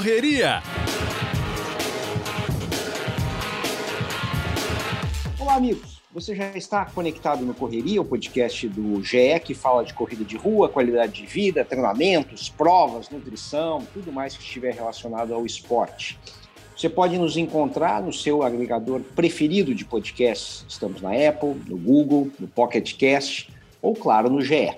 Correria. Olá, amigos. Você já está conectado no Correria, o podcast do GE que fala de corrida de rua, qualidade de vida, treinamentos, provas, nutrição, tudo mais que estiver relacionado ao esporte. Você pode nos encontrar no seu agregador preferido de podcasts. Estamos na Apple, no Google, no Pocket Cast ou, claro, no GE.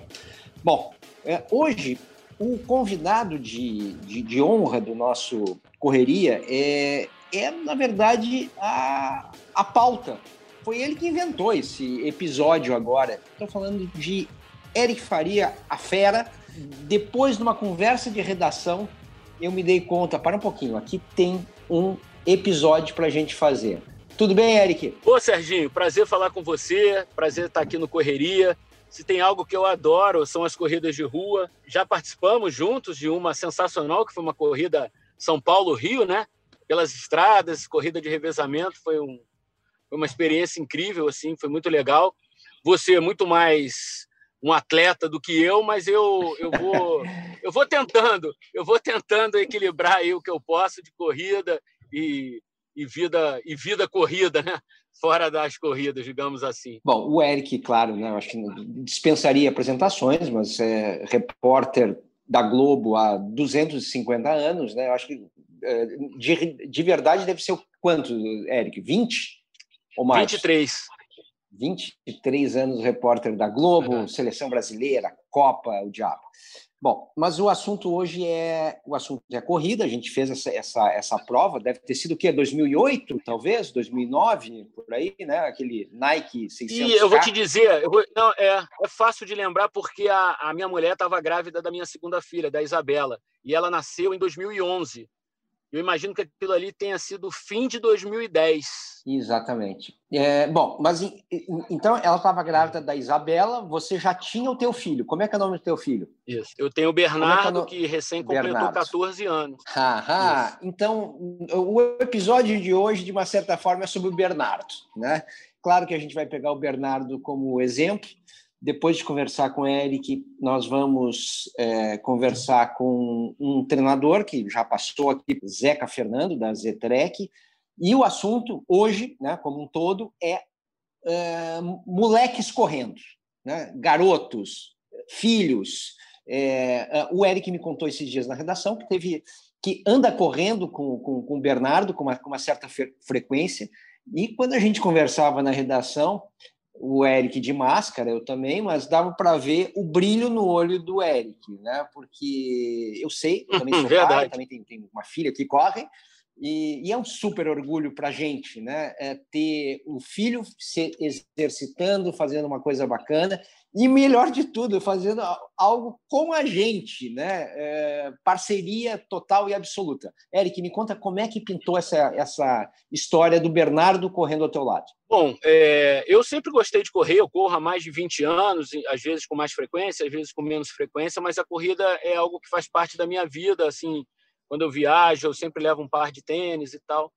Bom, é, hoje o convidado de, de, de, honra do nosso Correria é, é na verdade, a, a pauta. Foi ele que inventou esse episódio agora. Estou falando de Eric Faria, a fera. Depois de uma conversa de redação, eu me dei conta, para um pouquinho, aqui tem um episódio para a gente fazer. Tudo bem, Eric? Ô, Serginho, prazer falar com você, prazer estar aqui no Correria. Se tem algo que eu adoro, são as corridas de rua. Já participamos juntos de uma sensacional, que foi uma corrida São Paulo-Rio, né? Pelas estradas, corrida de revezamento, foi, um, foi uma experiência incrível, assim, foi muito legal. Você é muito mais um atleta do que eu, mas eu, eu vou eu vou tentando, eu vou tentando equilibrar aí o que eu posso de corrida e, e vida e vida corrida, né? Fora das corridas, digamos assim. Bom, o Eric, claro, né? Eu acho que dispensaria apresentações, mas é repórter da Globo há 250 anos, né? Eu acho que é, de, de verdade deve ser o quanto, Eric? 20 ou mais? 23. 23 anos repórter da Globo, uhum. seleção brasileira, Copa, o diabo. Bom, mas o assunto hoje é o assunto é corrida. A gente fez essa, essa, essa prova, deve ter sido o quê? 2008, talvez, 2009, por aí, né? Aquele Nike 600. E eu vou te dizer, vou, não, é, é fácil de lembrar porque a, a minha mulher estava grávida da minha segunda filha, da Isabela, e ela nasceu em 2011. Eu imagino que aquilo ali tenha sido o fim de 2010. Exatamente. É, bom, mas então ela estava grávida da Isabela, você já tinha o teu filho. Como é que é o nome do teu filho? Isso. Eu tenho o Bernardo, é que, é no... que, recém completou Bernardo. 14 anos. Aham. Então, o episódio de hoje, de uma certa forma, é sobre o Bernardo. Né? Claro que a gente vai pegar o Bernardo como exemplo, depois de conversar com o Eric, nós vamos é, conversar com um treinador que já passou aqui, Zeca Fernando, da Zetrec, e o assunto hoje, né, como um todo, é, é moleques correndo, né, garotos, filhos. É, é, o Eric me contou esses dias na redação que teve que anda correndo com, com, com o Bernardo com uma, com uma certa frequência, e quando a gente conversava na redação, o Eric de máscara, eu também, mas dava para ver o brilho no olho do Eric, né? Porque eu sei, eu também sou pai, também tenho, tenho, uma filha que corre, e, e é um super orgulho para a gente, né? É ter um filho se exercitando, fazendo uma coisa bacana, e melhor de tudo, fazendo algo com a gente, né? É, parceria total e absoluta. Eric, me conta como é que pintou essa, essa história do Bernardo correndo ao teu lado. Bom, é, eu sempre gostei de correr, eu corro há mais de 20 anos, às vezes com mais frequência, às vezes com menos frequência, mas a corrida é algo que faz parte da minha vida, assim, quando eu viajo, eu sempre levo um par de tênis e tal.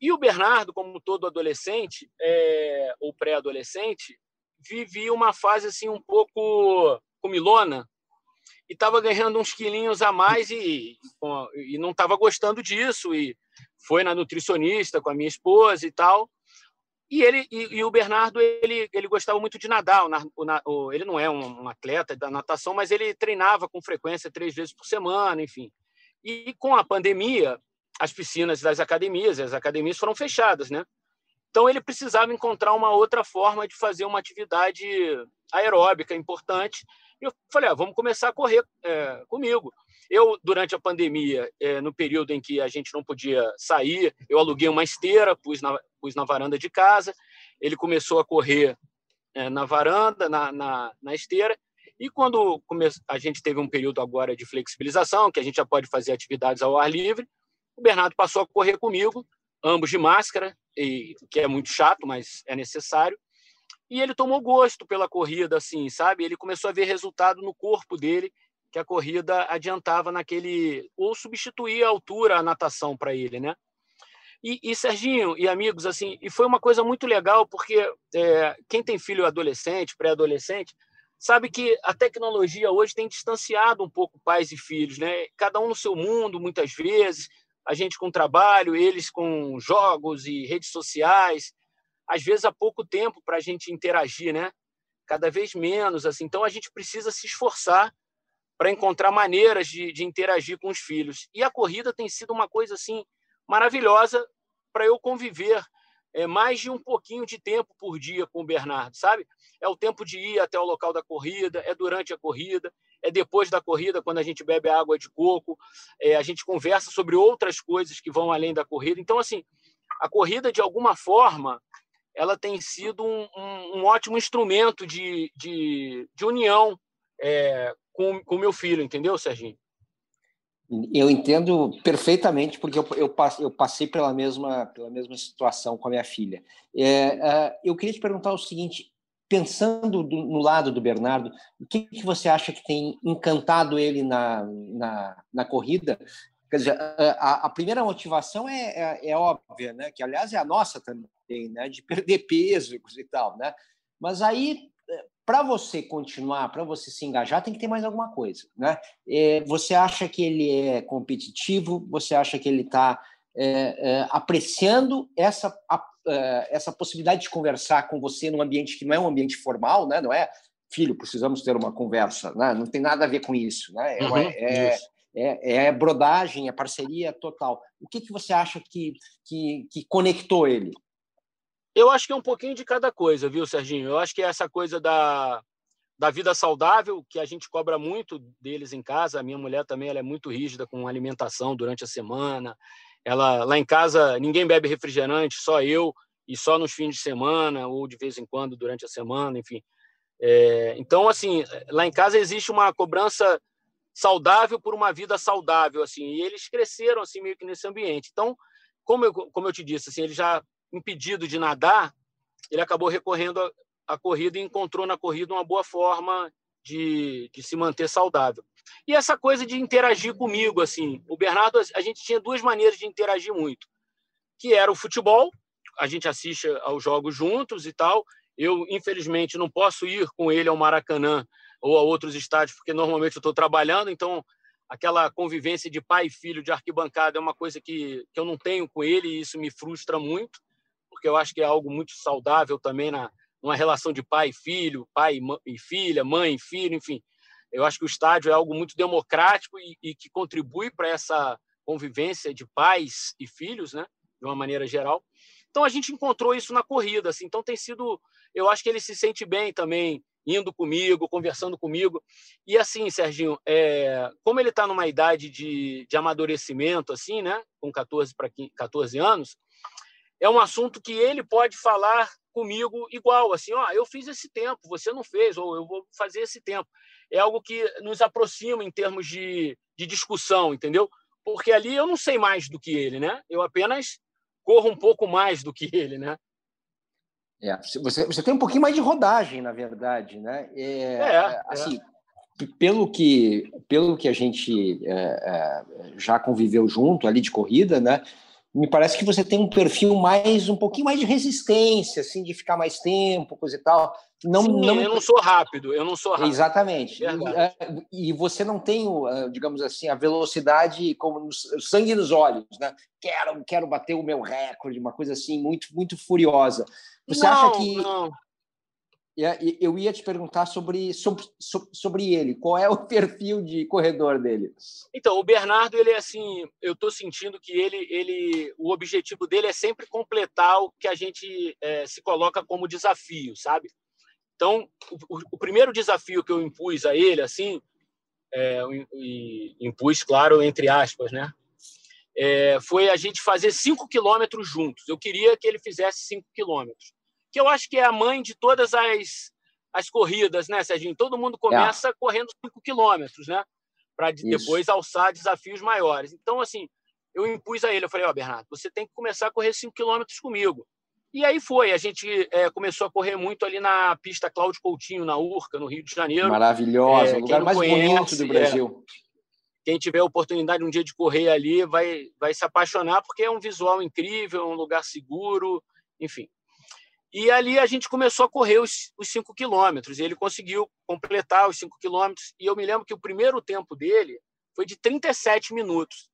E o Bernardo, como todo adolescente, é, ou pré-adolescente, vivia uma fase assim um pouco comilona e estava ganhando uns quilinhos a mais e, e não estava gostando disso e foi na nutricionista com a minha esposa e tal. E ele e, e o Bernardo ele ele gostava muito de nadar. O, o, ele não é um, um, atleta da natação mas ele treinava com frequência três vezes por semana enfim e com a pandemia as piscinas das academias as academias foram fechadas né então ele precisava encontrar uma outra forma de fazer uma atividade aeróbica importante. E eu falei, ah, vamos começar a correr é, comigo. Eu, durante a pandemia, é, no período em que a gente não podia sair, eu aluguei uma esteira, pus na, pus na varanda de casa. Ele começou a correr é, na varanda, na, na, na esteira. E quando a gente teve um período agora de flexibilização, que a gente já pode fazer atividades ao ar livre, o Bernardo passou a correr comigo, ambos de máscara, e, que é muito chato, mas é necessário. E ele tomou gosto pela corrida, assim, sabe? Ele começou a ver resultado no corpo dele, que a corrida adiantava naquele. ou substituía a altura, a natação para ele, né? E, e, Serginho e amigos, assim, e foi uma coisa muito legal, porque é, quem tem filho adolescente, pré-adolescente, sabe que a tecnologia hoje tem distanciado um pouco pais e filhos, né? Cada um no seu mundo, muitas vezes, a gente com trabalho, eles com jogos e redes sociais, às vezes há pouco tempo para a gente interagir, né? Cada vez menos, assim. Então a gente precisa se esforçar para encontrar maneiras de, de interagir com os filhos. E a corrida tem sido uma coisa assim maravilhosa para eu conviver é, mais de um pouquinho de tempo por dia com o Bernardo, sabe? É o tempo de ir até o local da corrida, é durante a corrida, é depois da corrida, quando a gente bebe água de coco, é, a gente conversa sobre outras coisas que vão além da corrida. Então, assim, a corrida, de alguma forma, ela tem sido um, um, um ótimo instrumento de, de, de união é, com o meu filho, entendeu, Serginho? Eu entendo perfeitamente, porque eu, eu, eu, passei pela mesma, pela mesma situação com a minha filha. É, uh, eu queria te perguntar o seguinte: pensando do, no lado do Bernardo, o que, que, você acha que tem encantado ele na, na, na corrida? Quer dizer, a, a primeira motivação é, é, é, óbvia, né? que aliás é a nossa também, né? de perder peso e tal. Né? Mas aí para você continuar, para você se engajar, tem que ter mais alguma coisa, né? É, você acha que ele é competitivo? Você acha que ele está é, é, apreciando essa a, essa possibilidade de conversar com você num ambiente que não é um ambiente formal, né? Não é filho, precisamos ter uma conversa, né? Não tem nada a ver com isso, né? É, uhum, é, isso. É, é, brodagem, é parceria total. O que, que você acha que, que, que conectou ele? Eu acho que é um pouquinho de cada coisa, viu, Serginho? Eu acho que é essa coisa da, da vida saudável, que a gente cobra muito deles em casa. A minha mulher também ela é muito rígida com alimentação durante a semana. Ela lá em casa ninguém bebe refrigerante, só eu e só nos fins de semana ou de vez em quando durante a semana, enfim. É, então assim, lá em casa existe uma cobrança saudável por uma vida saudável, assim. E eles cresceram assim meio que nesse ambiente. Então, como eu, como eu te disse, assim, eles já impedido de nadar, ele acabou recorrendo à corrida e encontrou na corrida uma boa forma de, de se manter saudável. E essa coisa de interagir comigo, assim, o Bernardo, a gente tinha duas maneiras de interagir muito, que era o futebol, a gente assiste aos jogos juntos e tal. Eu, infelizmente, não posso ir com ele ao Maracanã ou a outros estádios, porque normalmente eu estou trabalhando, então aquela convivência de pai e filho de arquibancada é uma coisa que, que eu não tenho com ele e isso me frustra muito porque eu acho que é algo muito saudável também na uma relação de pai e filho, pai e filha, mãe e filho, enfim. Eu acho que o estádio é algo muito democrático e, e que contribui para essa convivência de pais e filhos, né, de uma maneira geral. Então a gente encontrou isso na corrida, assim. Então tem sido, eu acho que ele se sente bem também indo comigo, conversando comigo. E assim, Serginho, é, como ele está numa idade de, de amadurecimento, assim, né, com 14 para 14 anos, é um assunto que ele pode falar comigo igual, assim, ó, eu fiz esse tempo, você não fez, ou eu vou fazer esse tempo. É algo que nos aproxima em termos de, de discussão, entendeu? Porque ali eu não sei mais do que ele, né? Eu apenas corro um pouco mais do que ele, né? É, você, você tem um pouquinho mais de rodagem, na verdade, né? É, é, é. assim, é. pelo que pelo que a gente é, é, já conviveu junto ali de corrida, né? me parece que você tem um perfil mais um pouquinho mais de resistência, assim, de ficar mais tempo, coisa e tal. Não, Sim, não... eu não sou rápido, eu não sou rápido. Exatamente. E, é, e, você não tem, digamos assim, a velocidade como o sangue nos olhos, né? Quero, quero bater o meu recorde, uma coisa assim muito, muito furiosa. Você não, acha que não. Eu ia te perguntar sobre, sobre, sobre ele. Qual é o perfil de corredor dele? Então, o Bernardo, ele é assim, eu estou sentindo que ele, ele, o objetivo dele é sempre completar o que a gente é, se coloca como desafio, sabe? Então, o, o, primeiro desafio que eu impus a ele, assim, é, e, impus, claro, entre aspas, né? É, foi a gente fazer cinco quilômetros juntos. Eu queria que ele fizesse cinco quilômetros que eu acho que é a mãe de todas as, as corridas, né, Serginho? Todo mundo começa é. correndo 5 quilômetros, né? Para depois alçar desafios maiores. Então, assim, eu impus a ele, eu falei, ó, oh, Bernardo, você tem que começar a correr 5 quilômetros comigo. E aí foi, a gente é, começou a correr muito ali na pista Cláudio Coutinho, na Urca, no Rio de Janeiro. Maravilhosa, é, o lugar mais conhece, bonito do é, Brasil. É, quem tiver a oportunidade um dia de correr ali vai, vai se apaixonar, porque é um visual incrível, é um lugar seguro, enfim. E ali a gente começou a correr os, os cinco quilômetros. E ele conseguiu completar os cinco quilômetros. E eu me lembro que o primeiro tempo dele foi de 37 minutos.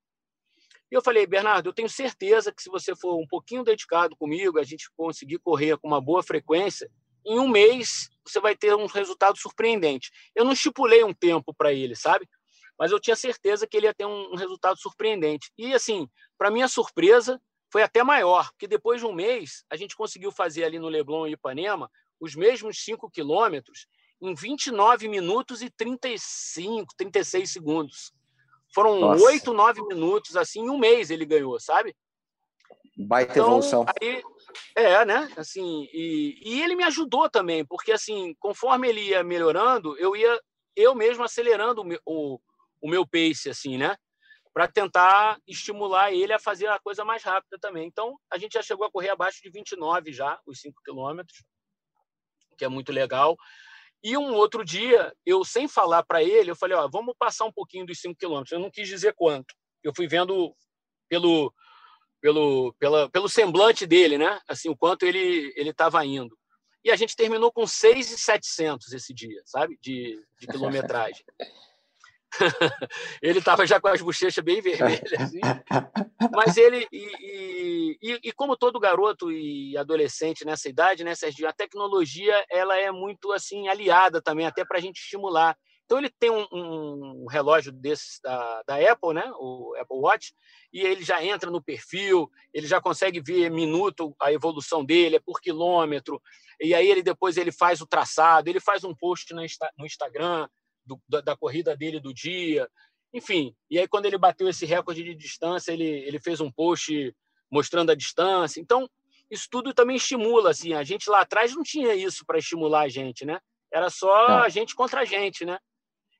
E eu falei, Bernardo, eu tenho certeza que se você for um pouquinho dedicado comigo, a gente conseguir correr com uma boa frequência, em um mês você vai ter um resultado surpreendente. Eu não estipulei um tempo para ele, sabe? Mas eu tinha certeza que ele ia ter um, resultado surpreendente. E, assim, para minha surpresa, foi até maior, porque depois de um mês, a gente conseguiu fazer ali no Leblon e Ipanema os mesmos 5 quilômetros em 29 minutos e 35, 36 segundos. Foram oito, nove minutos, assim, em um mês ele ganhou, sabe? Baita então, evolução. Aí, é, né? Assim, e, e ele me ajudou também, porque assim, conforme ele ia melhorando, eu ia eu mesmo acelerando o, o, o meu pace, assim, né? para tentar estimular ele a fazer a coisa mais rápida também. Então, a gente já chegou a correr abaixo de 29 já, os 5 quilômetros, que é muito legal. E um outro dia, eu sem falar para ele, eu falei, ó, vamos passar um pouquinho dos 5 quilômetros. Eu não quis dizer quanto. Eu fui vendo pelo pelo pela, pelo semblante dele, né? Assim, o quanto ele ele estava indo. E a gente terminou com 6,700 esse dia, sabe? De, de quilometragem. ele estava já com as bochechas bem vermelhas. Assim. Mas ele, e, e, e, como todo garoto e adolescente nessa idade, né, Serginho, a tecnologia ela é muito assim aliada também, até para a gente estimular. Então ele tem um, um relógio desse da, da, Apple, né, o Apple Watch, e ele já entra no perfil, ele já consegue ver minuto a evolução dele, é por quilômetro, e aí ele depois ele faz o traçado, ele faz um post no, no Instagram, do, da, da, corrida dele do dia, enfim. E aí, quando ele bateu esse recorde de distância, ele, ele fez um post mostrando a distância. Então, isso tudo também estimula. Assim, a gente lá atrás não tinha isso para estimular a gente, né? Era só a gente contra a gente, né?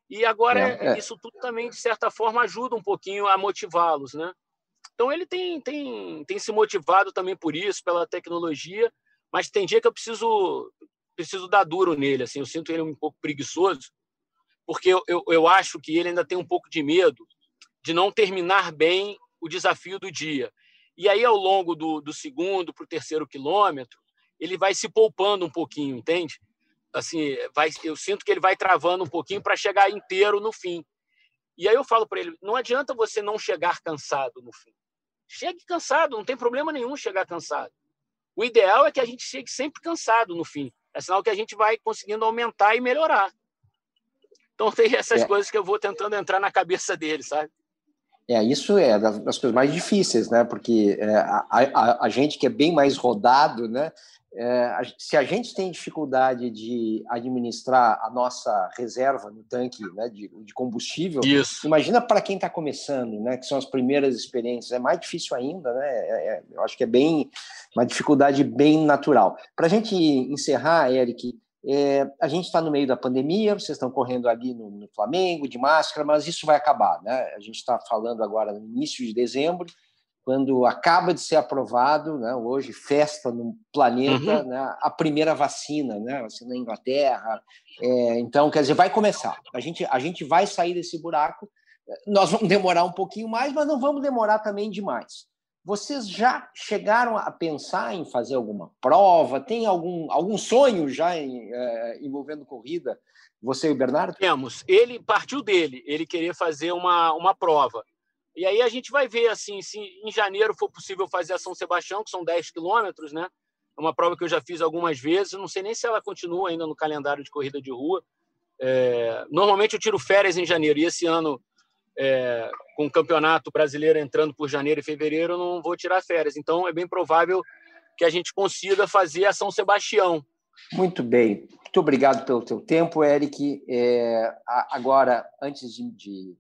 E agora é, é. isso tudo também, de certa forma, ajuda um pouquinho a motivá-los, né? Então ele tem, tem, tem se motivado também por isso, pela tecnologia, mas tem dia que eu preciso preciso dar duro nele, assim, eu sinto ele um pouco preguiçoso, porque eu, eu, eu acho que ele ainda tem um pouco de medo de não terminar bem o desafio do dia. E aí, ao longo do, do segundo para o terceiro quilômetro, ele vai se poupando um pouquinho, entende? Assim, vai, eu sinto que ele vai travando um pouquinho para chegar inteiro no fim. E aí eu falo para ele: não adianta você não chegar cansado no fim. Chegue cansado, não tem problema nenhum chegar cansado. O ideal é que a gente chegue sempre cansado no fim. É sinal que a gente vai conseguindo aumentar e melhorar. Então tem essas é. coisas que eu vou tentando entrar na cabeça dele, sabe? É, isso é das, das coisas mais difíceis, né? Porque é, a, a, a, gente que é bem mais rodado, né? É, a, se a gente tem dificuldade de administrar a nossa reserva no tanque né, de, de combustível, isso. imagina para quem está começando, né? Que são as primeiras experiências, é mais difícil ainda, né? É, é eu acho que é bem uma dificuldade bem natural. Para a gente encerrar, Eric, é, a gente está no meio da pandemia, vocês estão correndo ali no, no, Flamengo, de máscara, mas isso vai acabar. Né? A gente está falando agora no início de dezembro, quando acaba de ser aprovado, né, hoje, festa no planeta, uhum. né, a primeira vacina, né, vacina na Inglaterra. É, então, quer dizer, vai começar. A gente, a gente vai sair desse buraco. Nós vamos demorar um pouquinho mais, mas não vamos demorar também demais. Vocês já chegaram a pensar em fazer alguma prova? Tem algum, algum sonho já em, é, envolvendo corrida? Você e o Bernardo? Temos. Ele partiu dele, ele queria fazer uma, uma prova. E aí a gente vai ver assim, se em janeiro for possível fazer a São Sebastião, que são 10 quilômetros, né? É uma prova que eu já fiz algumas vezes. Não sei nem se ela continua ainda no calendário de corrida de rua. É, normalmente eu tiro férias em janeiro e esse ano é, com o campeonato brasileiro entrando por janeiro e fevereiro, eu não vou tirar férias. Então, é bem provável que a gente consiga fazer a São Sebastião. Muito bem. Muito obrigado pelo teu tempo, Eric. É, agora, antes de, de,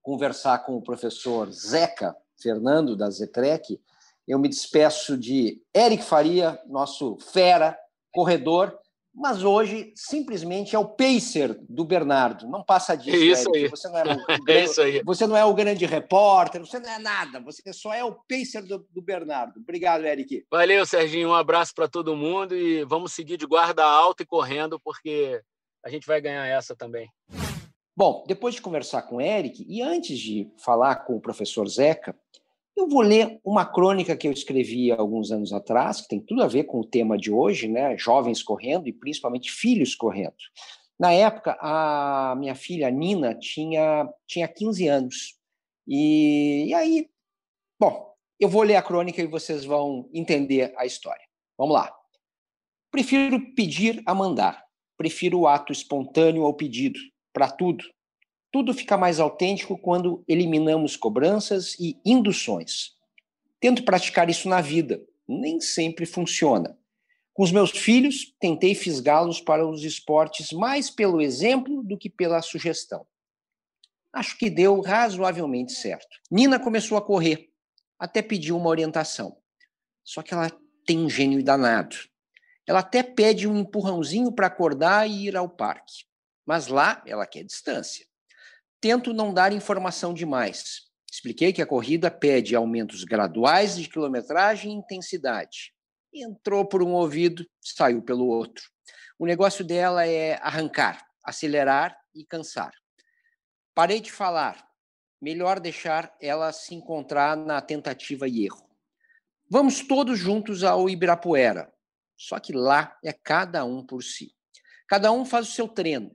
conversar com o professor Zeca Fernando, da Zetrec, eu me despeço de Eric Faria, nosso fera, corredor, mas hoje simplesmente é o pacer do Bernardo. Não passa disso. É isso aí. Você não é, o, é isso aí. Você não é o grande repórter, você não é nada. Você só é o pacer do, do Bernardo. Obrigado, Eric. Valeu, Serginho. Um abraço para todo mundo e vamos seguir de guarda alta e correndo, porque a gente vai ganhar essa também. Bom, depois de conversar com o Eric e antes de falar com o professor Zeca, Eu vou ler uma crônica que eu escrevi alguns anos atrás, que tem tudo a ver com o tema de hoje, né? Jovens correndo e principalmente filhos correndo. Na época, a minha filha Nina tinha, tinha 15 anos. E, e aí, bom, eu vou ler a crônica e vocês vão entender a história. Vamos lá. Prefiro pedir a mandar. Prefiro o ato espontâneo ao pedido, para tudo. Tudo fica mais autêntico quando eliminamos cobranças e induções. Tento praticar isso na vida, nem sempre funciona. Com os meus filhos, tentei fisgá-los para os esportes mais pelo exemplo do que pela sugestão. Acho que deu razoavelmente certo. Nina começou a correr, até pediu uma orientação. Só que ela tem um gênio danado. Ela até pede um empurrãozinho para acordar e ir ao parque. Mas lá ela quer distância tento não dar informação demais. Expliquei que a corrida pede aumentos graduais de quilometragem e intensidade. Entrou por um ouvido, saiu pelo outro. O negócio dela é arrancar, acelerar e cansar. Parei de falar. Melhor deixar ela se encontrar na tentativa e erro. Vamos todos juntos ao Ibirapuera. Só que lá é cada um por si. Cada um faz o seu treino.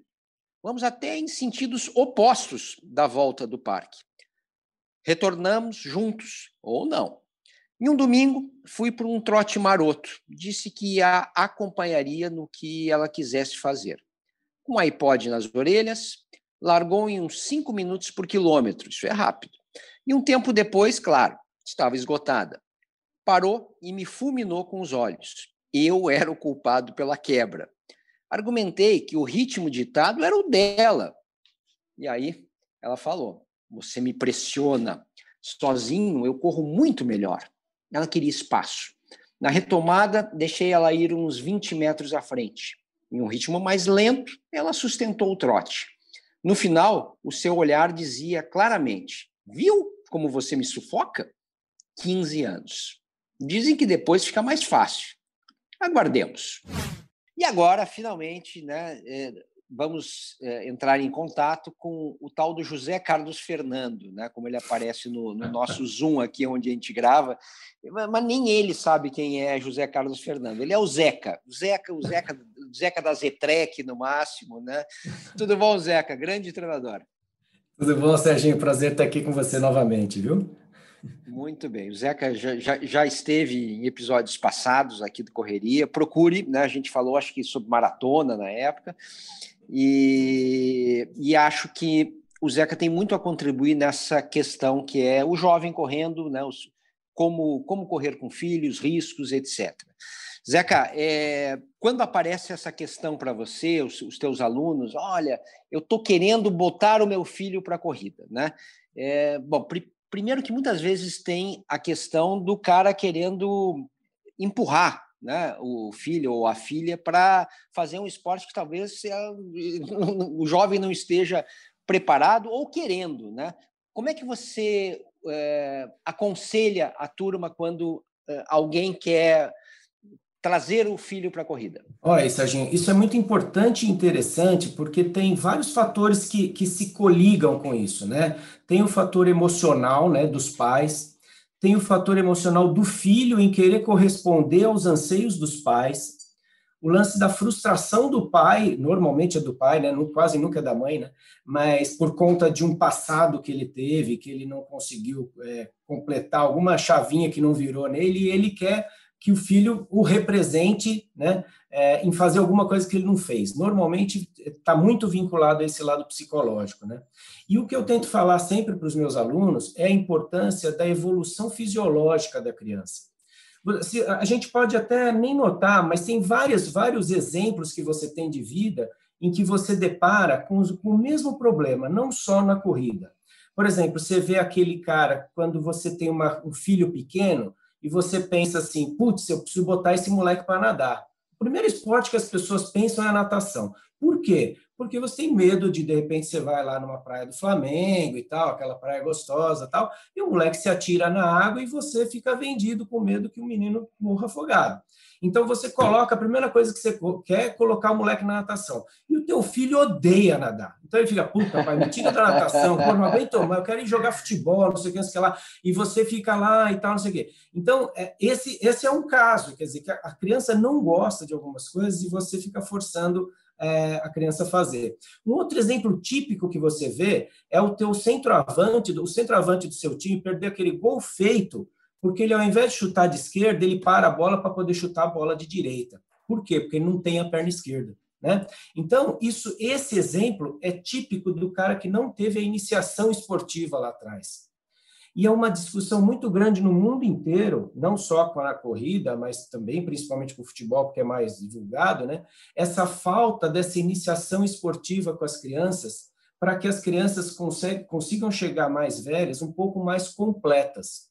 Vamos até em sentidos opostos da volta do parque. Retornamos juntos ou não. Em um domingo, fui para um trote maroto. Disse que a acompanharia no que ela quisesse fazer. Com um iPod nas orelhas, largou em uns cinco minutos por quilômetro. Isso é rápido. E um tempo depois, claro, estava esgotada. Parou e me fulminou com os olhos. Eu era o culpado pela quebra argumentei que o ritmo ditado era o dela. E aí ela falou: Você me pressiona. Sozinho eu corro muito melhor. Ela queria espaço. Na retomada, deixei ela ir uns 20 metros à frente. Em um ritmo mais lento, ela sustentou o trote. No final, o seu olhar dizia claramente: Viu como você me sufoca? 15 anos. Dizem que depois fica mais fácil. Aguardemos. E agora, finalmente, né, é, vamos é, entrar em contato com o tal do José Carlos Fernando, né, como ele aparece no, no nosso Zoom aqui, onde a gente grava, mas nem ele sabe quem é José Carlos Fernando. Ele é o Zeca, o Zeca, o Zeca, o Zeca da Zetrec, no máximo. Né? Tudo bom, Zeca? Grande treinador. Tudo bom, Serginho? Prazer estar aqui com você novamente, viu? Muito bem. O Zeca já, já, já, esteve em episódios passados aqui do Correria. Procure, né? A gente falou, acho que sobre maratona na época. E, e acho que o Zeca tem muito a contribuir nessa questão que é o jovem correndo, né? Os, como, como correr com filhos, riscos, etc. Zeca, é, quando aparece essa questão para você, os, os, teus alunos, olha, eu estou querendo botar o meu filho para a corrida, né? É, bom, Primeiro que muitas vezes tem a questão do cara querendo empurrar né, o filho ou a filha para fazer um esporte que talvez o jovem não esteja preparado ou querendo. Né? Como é que você é, aconselha a turma quando é, alguém quer trazer o filho para a corrida? Olha, Serginho, isso é muito importante e interessante porque tem vários fatores que, que se coligam com isso, né? Tem o fator emocional, né, dos pais, tem o fator emocional do filho em querer corresponder aos anseios dos pais, o lance da frustração do pai, normalmente é do pai, né? quase nunca é da mãe, né? mas por conta de um passado que ele teve, que ele não conseguiu é, completar alguma chavinha que não virou nele, e ele quer que o filho o represente né, é, em fazer alguma coisa que ele não fez. Normalmente está muito vinculado a esse lado psicológico. Né? E o que eu tento falar sempre para os meus alunos é a importância da evolução fisiológica da criança. A gente pode até nem notar, mas tem vários, vários exemplos que você tem de vida em que você depara com, com o mesmo problema, não só na corrida. Por exemplo, você vê aquele cara, quando você tem uma, um filho pequeno, e você pensa assim, putz, eu preciso botar esse moleque para nadar. O primeiro esporte que as pessoas pensam é a natação. Por quê? Porque você tem medo de, de repente, você vai lá numa praia do Flamengo e tal, aquela praia gostosa tal, e o moleque se atira na água e você fica vendido com medo que o menino morra afogado. Então você coloca, a primeira coisa que você quer é colocar o moleque na natação. E o teu filho odeia nadar. Então ele fica, puta, pai, me tira da natação, pô, não aguento, mas eu quero ir jogar futebol, não sei o que, não sei o que lá. E você fica lá e tal, não sei o quê. Então, é, esse, esse é um caso, quer dizer, que a criança não gosta de algumas coisas e você fica forçando é, a criança fazer. Um outro exemplo típico que você vê é o teu centroavante, o centroavante do seu time perder aquele gol feito porque ele, ao invés de chutar de esquerda, ele para a bola para poder chutar a bola de direita. Por quê? Porque ele não tem a perna esquerda. Né? Então, isso, esse exemplo é típico do cara que não teve a iniciação esportiva lá atrás. E é uma discussão muito grande no mundo inteiro, não só com a corrida, mas também, principalmente com o futebol, porque é mais divulgado, né? essa falta dessa iniciação esportiva com as crianças, para que as crianças consigam chegar mais velhas, um pouco mais completas.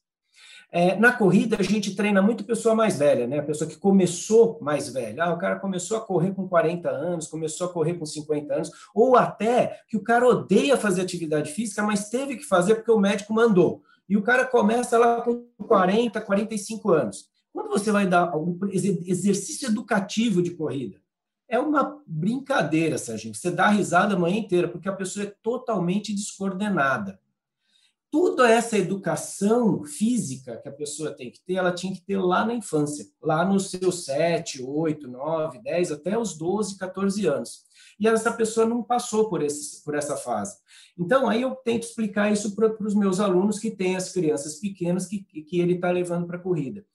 É, na corrida, a gente treina muito pessoa mais velha, né? A pessoa que começou mais velha. Ah, o cara começou a correr com 40 anos, começou a correr com 50 anos, ou até que o cara odeia fazer atividade física, mas teve que fazer porque o médico mandou. E o cara começa lá com 40, 45 anos. Quando você vai dar um exercício educativo de corrida, é uma brincadeira, Serginho. Você dá risada a manhã inteira, porque a pessoa é totalmente descoordenada toda essa educação física que a pessoa tem que ter, ela tinha que ter lá na infância, lá nos seus 7, 8, 9, 10, até os 12, 14 anos. E essa pessoa não passou por, esse, por essa fase. Então, aí eu tento explicar isso para os meus alunos que têm as crianças pequenas que, que ele está levando para a corrida.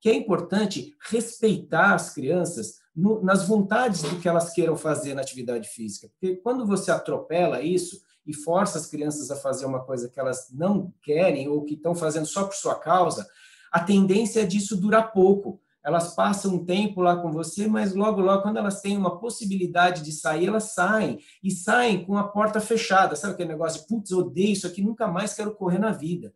Que é importante respeitar as crianças no, nas vontades do que elas queiram fazer na atividade física. Porque quando você atropela isso, e força as crianças a fazer uma coisa que elas não querem ou que estão fazendo só por sua causa, a tendência é disso durar pouco. Elas passam um tempo lá com você, mas logo, logo, quando elas têm uma possibilidade de sair, elas saem. E saem com a porta fechada. Sabe aquele negócio de, putz, odeio isso aqui, nunca mais quero correr na vida.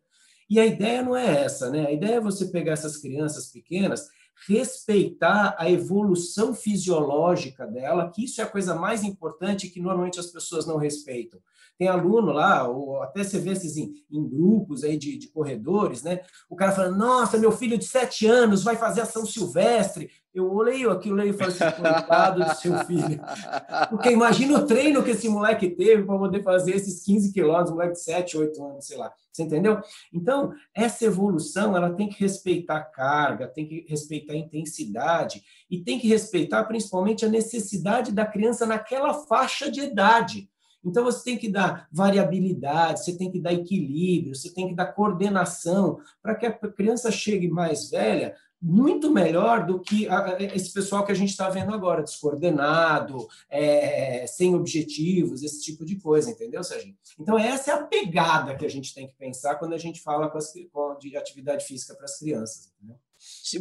E a ideia não é essa, né? A ideia é você pegar essas crianças pequenas respeitar a evolução fisiológica dela, que isso é a coisa mais importante que normalmente as pessoas não respeitam. Tem aluno lá, ou até você vê esses em, em grupos aí de, de, corredores, né? O cara falando, nossa, meu filho de sete anos vai fazer a São Silvestre. Eu olhei aquilo e falei assim, coitado do seu filho. Porque imagina o treino que esse moleque teve para poder fazer esses 15 quilômetros, moleque de 7, 8 anos, sei lá. Você entendeu? Então, essa evolução, ela tem que respeitar a carga, tem que respeitar a intensidade e tem que respeitar principalmente a necessidade da criança naquela faixa de idade. Então, você tem que dar variabilidade, você tem que dar equilíbrio, você tem que dar coordenação para que a criança chegue mais velha muito melhor do que esse pessoal que a gente está vendo agora, descoordenado, é, sem objetivos, esse tipo de coisa, entendeu, Sérgio? Então, essa é a pegada que a gente tem que pensar quando a gente fala com as, com, de atividade física para as crianças. Entendeu?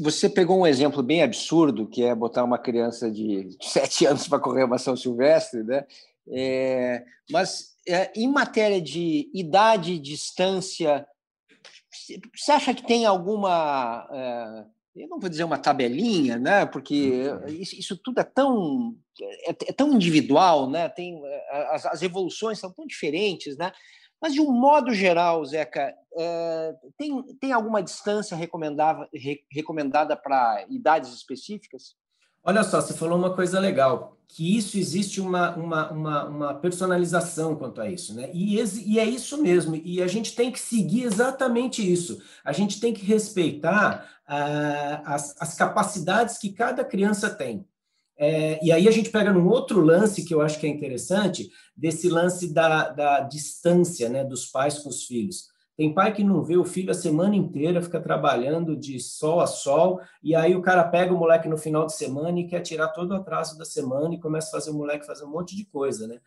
Você pegou um exemplo bem absurdo, que é botar uma criança de sete anos para correr uma São Silvestre, né? É, mas é, em matéria de idade, distância, você acha que tem alguma, é, eu não vou dizer uma tabelinha, né? Porque isso, isso tudo é tão é, é, tão individual, né? Tem as, as, evoluções são tão diferentes, né? Mas de um modo geral, Zeca, é, tem, tem alguma distância recomendada recomendada para idades específicas? Olha só, você falou uma coisa legal, que isso existe uma, uma, uma, uma personalização quanto a isso, né? E, e, é isso mesmo, e a gente tem que seguir exatamente isso. A gente tem que respeitar ah, as, as capacidades que cada criança tem. É, e aí a gente pega num outro lance que eu acho que é interessante, desse lance da, da distância né, dos pais com os filhos. Tem pai que não vê o filho a semana inteira, fica trabalhando de sol a sol, e aí o cara pega o moleque no final de semana e quer tirar todo o atraso da semana e começa a fazer o moleque fazer um monte de coisa, né?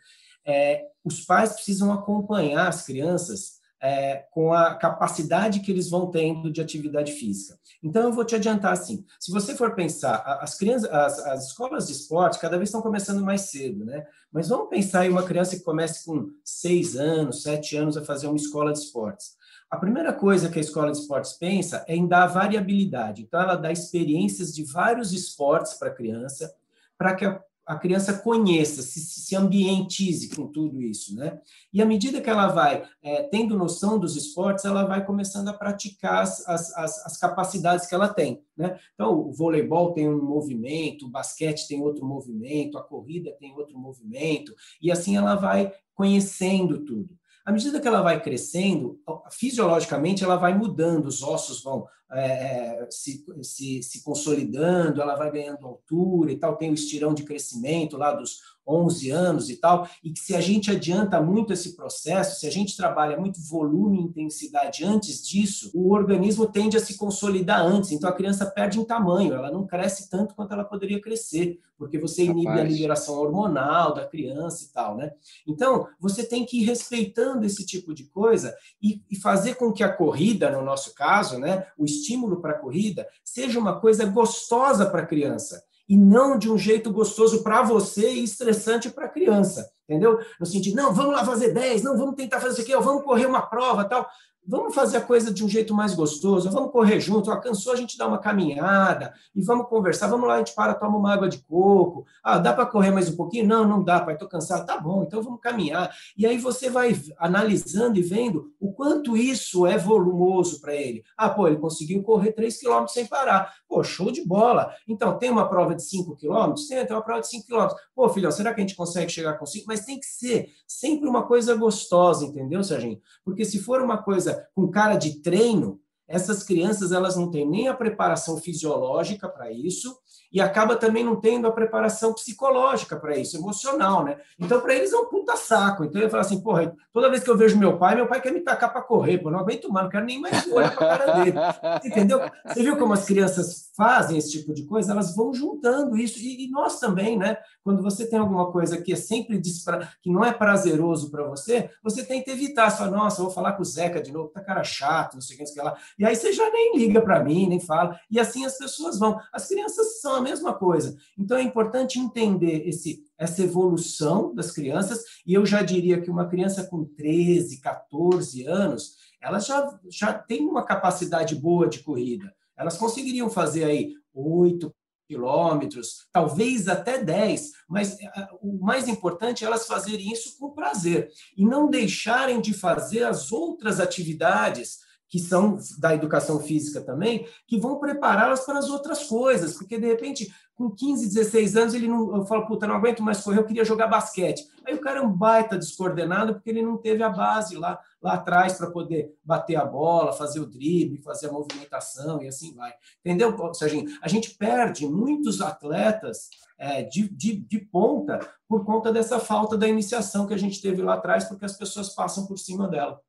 É, os pais precisam acompanhar as crianças é, com a capacidade que eles vão tendo de atividade física. Então, eu vou te adiantar assim: se você for pensar, as crianças, as, as escolas de esporte cada vez estão começando mais cedo, né? Mas vamos pensar em uma criança que comece com seis anos, sete anos a fazer uma escola de esportes. A primeira coisa que a escola de esportes pensa é em dar variabilidade. Então, ela dá experiências de vários esportes para a criança, para que a, a criança conheça, se, se ambientize com tudo isso, né? E à medida que ela vai é, tendo noção dos esportes, ela vai começando a praticar as, as, as, capacidades que ela tem, né? Então, o voleibol tem um movimento, o basquete tem outro movimento, a corrida tem outro movimento, e assim ela vai conhecendo tudo. À medida que ela vai crescendo, fisiologicamente ela vai mudando, os ossos vão é, é, se, se, se consolidando, ela vai ganhando altura e tal, tem o estirão de crescimento lá dos 11 anos e tal, e que se a gente adianta muito esse processo, se a gente trabalha muito volume e intensidade antes disso, o organismo tende a se consolidar antes, então a criança perde em tamanho, ela não cresce tanto quanto ela poderia crescer, porque você inibe Rapaz. a liberação hormonal da criança e tal, né? Então, você tem que ir respeitando esse tipo de coisa e, e fazer com que a corrida, no nosso caso, né, o estímulo para a corrida, seja uma coisa gostosa para a criança e não de um jeito gostoso para você e estressante para a criança, entendeu? No sentido, não, vamos lá fazer 10, não, vamos tentar fazer isso aqui, vamos correr uma prova tal vamos fazer a coisa de um jeito mais gostoso, vamos correr junto, ah, cansou, a gente dá uma caminhada e vamos conversar, vamos lá, a gente para, toma uma água de coco, ah, dá para correr mais um pouquinho? Não, não dá, pai, estou cansado, tá bom, então vamos caminhar. E aí você vai analisando e vendo o quanto isso é volumoso para ele. Ah, pô, ele conseguiu correr 3 quilômetros sem parar. Pô, show de bola. Então, tem uma prova de 5 quilômetros? Tem, tem uma prova de 5 quilômetros. Pô, filhão, será que a gente consegue chegar com 5? Mas tem que ser sempre uma coisa gostosa, entendeu, Serginho? Porque se for uma coisa com cara de treino, essas crianças elas não têm nem a preparação fisiológica para isso e acaba também não tendo a preparação psicológica para isso, emocional, né? Então, para eles é um puta saco. Então, eu falo assim, porra, toda vez que eu vejo meu pai, meu pai quer me tacar para correr, pô, não aguento mais, não quero nem mais olhar para a cara dele. Entendeu? Você viu como as crianças fazem esse tipo de coisa? Elas vão juntando isso, e, e nós também, né? Quando você tem alguma coisa que é sempre despra... que não é prazeroso para você, você tenta evitar. Fala, nossa, vou falar com o Zeca de novo, tá cara chato, não sei o que, não sei o que lá. E aí você já nem liga para mim, nem fala. E assim as pessoas vão. As crianças são a mesma coisa. Então é importante entender esse, essa evolução das crianças, e eu já diria que uma criança com 13, 14 anos, ela já, já tem uma capacidade boa de corrida. Elas conseguiriam fazer aí 8 quilômetros, talvez até 10, mas eh, o mais importante é elas fazerem isso com prazer e não deixarem de fazer as outras atividades que são da educação física também, que vão prepará-las para as outras coisas, porque de repente, com 15, 16 anos, ele não, eu falo, puta, não aguento mais correr, eu queria jogar basquete. Aí o cara é um baita descoordenado porque ele não teve a base lá, lá atrás para poder bater a bola, fazer o drible, fazer a movimentação e assim vai. Entendeu, Serginho? A gente perde muitos atletas é, de, de, de ponta por conta dessa falta da iniciação que a gente teve lá atrás, porque as pessoas passam por cima dela.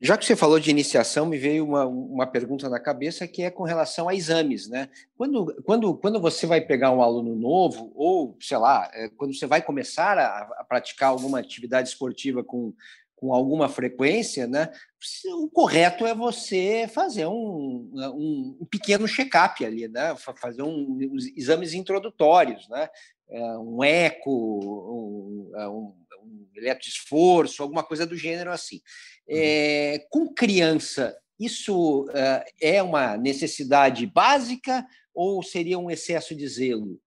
Já que você falou de iniciação, me veio uma, uma pergunta na cabeça que é com relação a exames, né? Quando, quando, quando você vai pegar um aluno novo, ou, sei lá, é, quando você vai começar a, a praticar alguma atividade esportiva com, com alguma frequência, né? O correto é você fazer um, um, um pequeno check-up ali, né? Fazer um, exames introdutórios, né? É, um eco, um, é, um, um eletroesforço, alguma coisa do gênero assim. É, com criança, isso uh, é uma necessidade básica ou seria um excesso de zelo?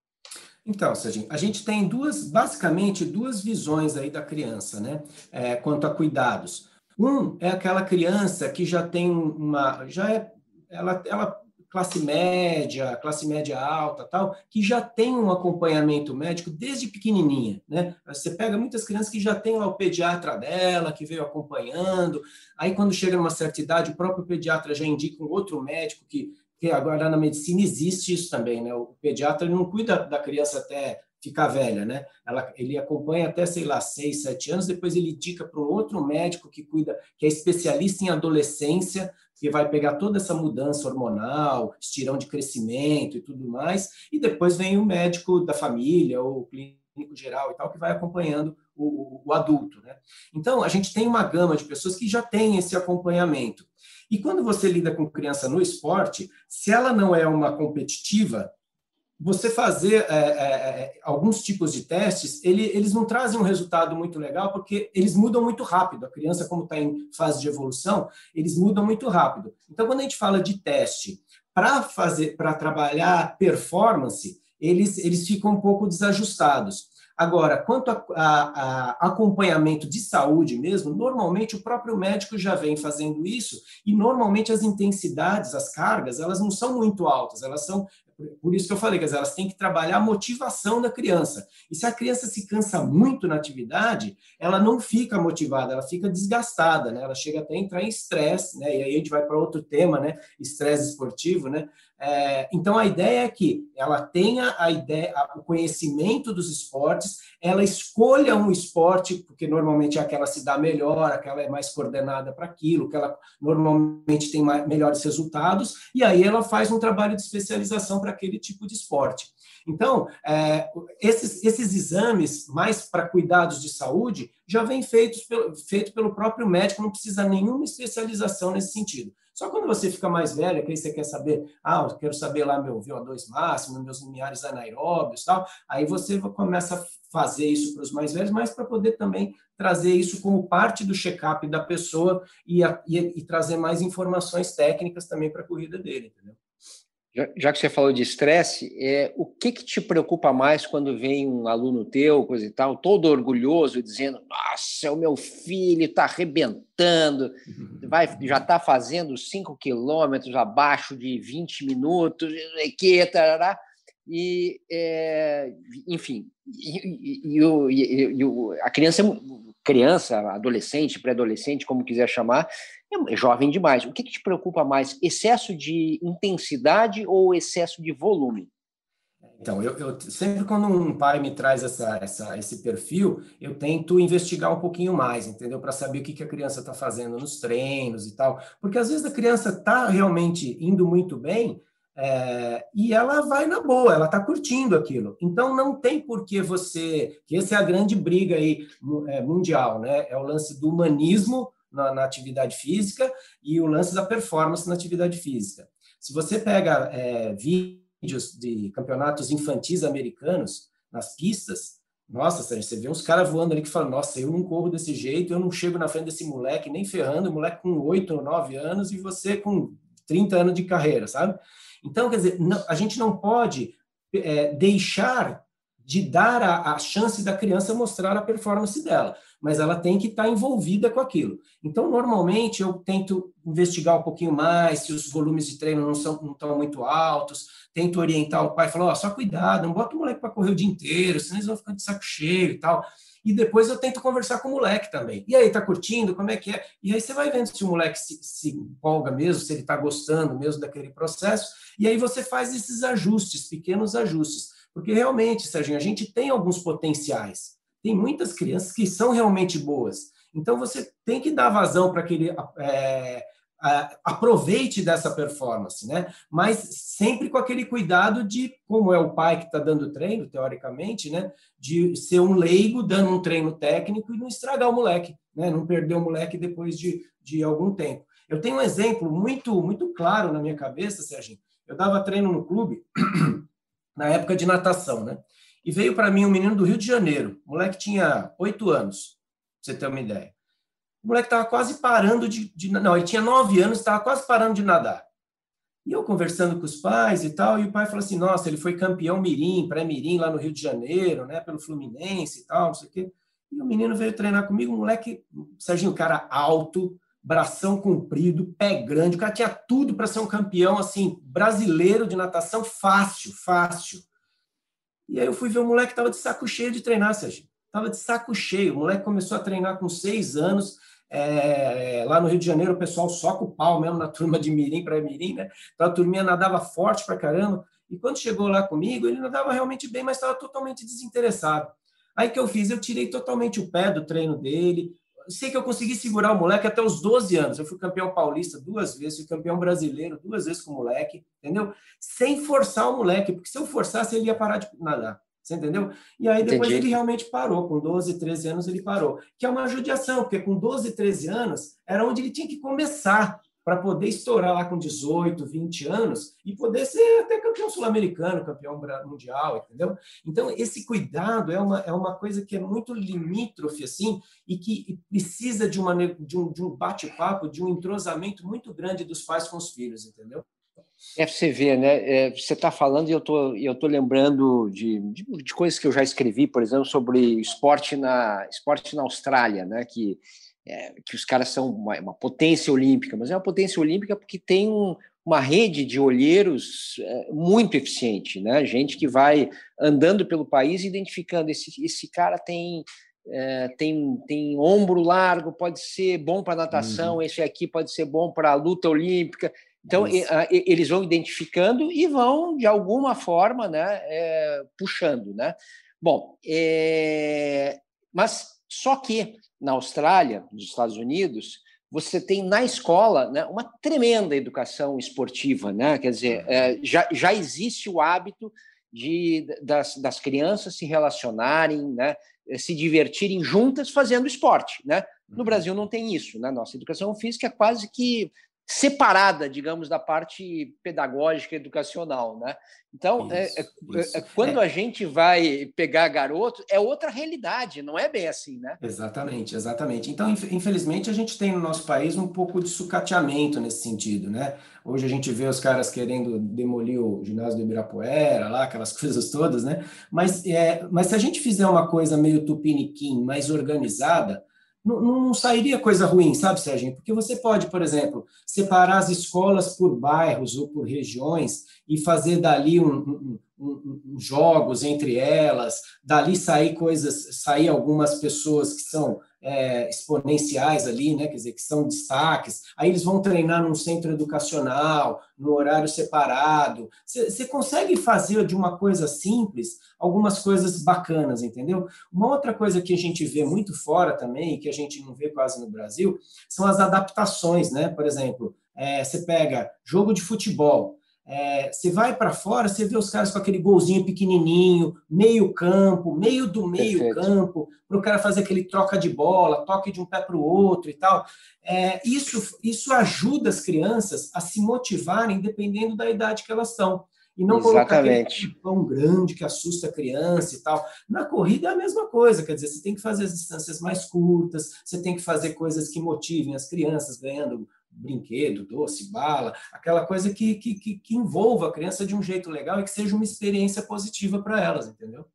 Então, Serginho, a gente tem duas, basicamente, duas visões aí da criança, né? É, quanto a cuidados. Um é aquela criança que já tem uma, já é, ela, ela classe média, classe média alta, tal, que já tem um acompanhamento médico desde pequenininha, né? Você pega muitas crianças que já tem lá o pediatra dela, que veio acompanhando, aí quando chega numa certa idade, o próprio pediatra já indica um outro médico que, que agora na medicina existe isso também, né? O pediatra não cuida da criança até ficar velha, né? Ela, ele acompanha até, sei lá, seis, sete anos, depois ele indica para um outro médico que cuida, que é especialista em adolescência, que vai pegar toda essa mudança hormonal, estirão de crescimento e tudo mais, e depois vem o médico da família ou o clínico geral e tal, que vai acompanhando o, o, adulto. Né? Então, a gente tem uma gama de pessoas que já têm esse acompanhamento. E quando você lida com criança no esporte, se ela não é uma competitiva, você fazer é, é, é, alguns tipos de testes, ele, eles não trazem um resultado muito legal, porque eles mudam muito rápido. A criança, como está em fase de evolução, eles mudam muito rápido. Então, quando a gente fala de teste para fazer, para trabalhar performance, eles, eles ficam um pouco desajustados. Agora, quanto a, a, a, acompanhamento de saúde mesmo, normalmente o próprio médico já vem fazendo isso e normalmente as intensidades, as cargas, elas não são muito altas, elas são por isso que eu falei, que elas têm que trabalhar a motivação da criança. E se a criança se cansa muito na atividade, ela não fica motivada, ela fica desgastada, né? Ela chega até a entrar em estresse, né? E aí a gente vai para outro tema, né? Estresse esportivo, né? É, então a ideia é que ela tenha a ideia, o conhecimento dos esportes, ela escolha um esporte, porque normalmente é aquela se dá melhor, aquela é mais coordenada para aquilo, que ela normalmente tem mais, melhores resultados, e aí ela faz um trabalho de especialização para aquele tipo de esporte. Então, é, esses, esses exames, mais para cuidados de saúde, já vêm feitos pelo, feito pelo próprio médico, não precisa nenhuma especialização nesse sentido. Só quando você fica mais velho, que aí você quer saber, ah, eu quero saber lá meu VO2 máximo, meus limiares anaeróbios tal, aí você começa a fazer isso para os mais velhos, mas para poder também trazer isso como parte do check-up da pessoa e, e, e trazer mais informações técnicas também para a corrida dele, entendeu? Já, que você falou de estresse, é, o que, que te preocupa mais quando vem um aluno teu, coisa e tal, todo orgulhoso, dizendo: Nossa, o meu filho está arrebentando, vai, já está fazendo 5 quilômetros abaixo de 20 minutos, que, tarará, e, é, enfim, e, e, e, a criança, criança, adolescente, pré-adolescente, como quiser chamar, é jovem demais. O que, que te preocupa mais? Excesso de intensidade ou excesso de volume? Então, eu, eu, sempre quando um pai me traz essa, essa, esse perfil, eu tento investigar um pouquinho mais, entendeu? Para saber o que, que a criança está fazendo nos treinos e tal. Porque às vezes a criança está realmente indo muito bem é, e ela vai na boa, ela está curtindo aquilo. Então não tem por que você. que essa é a grande briga aí é, mundial, né? É o lance do humanismo na, na, atividade física e o lance da performance na atividade física. Se você pega é, vídeos de campeonatos infantis americanos nas pistas, nossa, você vê uns caras voando ali que falam, nossa, eu não corro desse jeito, eu não chego na frente desse moleque nem ferrando, o moleque com 8 ou 9 anos e você com 30 anos de carreira, sabe? Então, quer dizer, não, a gente não pode é, deixar de dar a, a, chance da criança mostrar a performance dela, mas ela tem que estar envolvida com aquilo. Então, normalmente, eu tento investigar um pouquinho mais, se os volumes de treino não, são, não estão muito altos, tento orientar o pai, falar, oh, só cuidado, não bota o moleque para correr o dia inteiro, senão eles vão ficar de saco cheio e tal. E depois eu tento conversar com o moleque também. E aí, tá curtindo? Como é que é? E aí você vai vendo se o moleque se, se empolga mesmo, se ele está gostando mesmo daquele processo, e aí você faz esses ajustes, pequenos ajustes. Porque realmente, Serginho, a gente tem alguns potenciais. Tem muitas crianças que são realmente boas. Então você tem que dar vazão para aquele. É, aproveite dessa performance, né? Mas sempre com aquele cuidado de, como é o pai que está dando treino, teoricamente, né? De ser um leigo dando um treino técnico e não estragar o moleque, né? Não perder o moleque depois de, de algum tempo. Eu tenho um exemplo muito, muito claro na minha cabeça, Serginho. Eu dava treino no clube na época de natação, né? E veio para mim um menino do Rio de Janeiro. O moleque tinha oito anos, pra você ter uma ideia. O moleque estava quase parando de, de, Não, ele tinha nove anos, estava quase parando de nadar. E eu conversando com os pais e tal, e o pai falou assim: nossa, ele foi campeão Mirim, pré-Mirim, lá no Rio de Janeiro, né, pelo Fluminense e tal, não sei o quê. E o menino veio treinar comigo, um moleque, Serginho, cara alto, bração comprido, pé grande, o cara tinha tudo para ser um campeão, assim, brasileiro de natação, fácil, fácil. E aí eu fui ver o moleque estava de saco cheio de treinar, Serginho. Tava de saco cheio. O moleque começou a treinar com seis anos, é, lá no Rio de Janeiro, o pessoal soca o pau mesmo na turma de Mirim para Mirim, né? Então a turminha nadava forte para caramba. E quando chegou lá comigo, ele nadava realmente bem, mas estava totalmente desinteressado. Aí que eu fiz? Eu tirei totalmente o pé do treino dele. Sei que eu consegui segurar o moleque até os 12 anos. Eu fui campeão paulista duas vezes, fui campeão brasileiro duas vezes com o moleque, entendeu? Sem forçar o moleque, porque se eu forçasse, ele ia parar de nadar. Você entendeu? E aí depois Entendi. ele realmente parou, com 12, 13 anos ele parou. Que é uma judiação, porque com 12, 13 anos era onde ele tinha que começar para poder estourar lá com 18, 20 anos e poder ser até campeão sul-americano, campeão mundial, entendeu? Então, esse cuidado é uma, é uma coisa que é muito limítrofe, assim, e que precisa de, uma, de um, de um bate-papo, de um entrosamento muito grande dos pais com os filhos, entendeu? FCV, né? É, você está falando e eu tô, eu tô lembrando de, de, de, coisas que eu já escrevi, por exemplo, sobre esporte na, esporte na Austrália, né? Que, é, que os caras são uma, uma, potência olímpica, mas é uma potência olímpica porque tem um, uma rede de olheiros é, muito eficiente, né? Gente que vai andando pelo país identificando esse, esse cara tem é, tem, tem ombro largo, pode ser bom para natação, uhum. esse aqui pode ser bom para a luta olímpica. Então, eles vão identificando e vão, de alguma forma, né, é, puxando. Né? Bom, é, mas só que na Austrália, nos Estados Unidos, você tem na escola né, uma tremenda educação esportiva. Né? Quer dizer, é, já, já existe o hábito de, das, das crianças se relacionarem, né, se divertirem juntas fazendo esporte. Né? No uhum. Brasil não tem isso. Né? Nossa educação física é quase que separada, digamos, da parte pedagógica educacional, né? Então, é, isso, é, isso. É, quando é. a gente vai pegar garoto, é outra realidade, não é bem assim, né? Exatamente, exatamente. Então, infelizmente, a gente tem no nosso país um pouco de sucateamento nesse sentido, né? Hoje a gente vê os caras querendo demolir o ginásio do Ibirapuera, lá, aquelas coisas todas, né? Mas, é, mas se a gente fizer uma coisa meio tupiniquim, mais organizada, não, não, sairia coisa ruim, sabe, Serginho? Porque você pode, por exemplo, separar as escolas por bairros ou por regiões e fazer dali um, um, um, um, jogos entre elas, dali sair coisas, sair algumas pessoas que são é, exponenciais ali, né? Quer dizer, que são destaques. Aí eles vão treinar num centro educacional, no horário separado. Você consegue fazer de uma coisa simples algumas coisas bacanas, entendeu? Uma outra coisa que a gente vê muito fora também, que a gente não vê quase no Brasil, são as adaptações, né? Por exemplo, é, você pega jogo de futebol. É, você vai para fora, você vê os caras com aquele golzinho pequenininho, meio campo, meio do meio Perfeito. campo, para o cara fazer aquele troca de bola, toque de um pé para o outro e tal. É, isso, isso ajuda as crianças a se motivarem dependendo da idade que elas estão. E não Exatamente. colocar aquele pão grande que assusta a criança e tal. Na corrida é a mesma coisa, quer dizer, você tem que fazer as distâncias mais curtas, você tem que fazer coisas que motivem as crianças, ganhando brinquedo, doce, bala, aquela coisa que, que, que, envolva a criança de um jeito legal e que seja uma experiência positiva para elas, entendeu?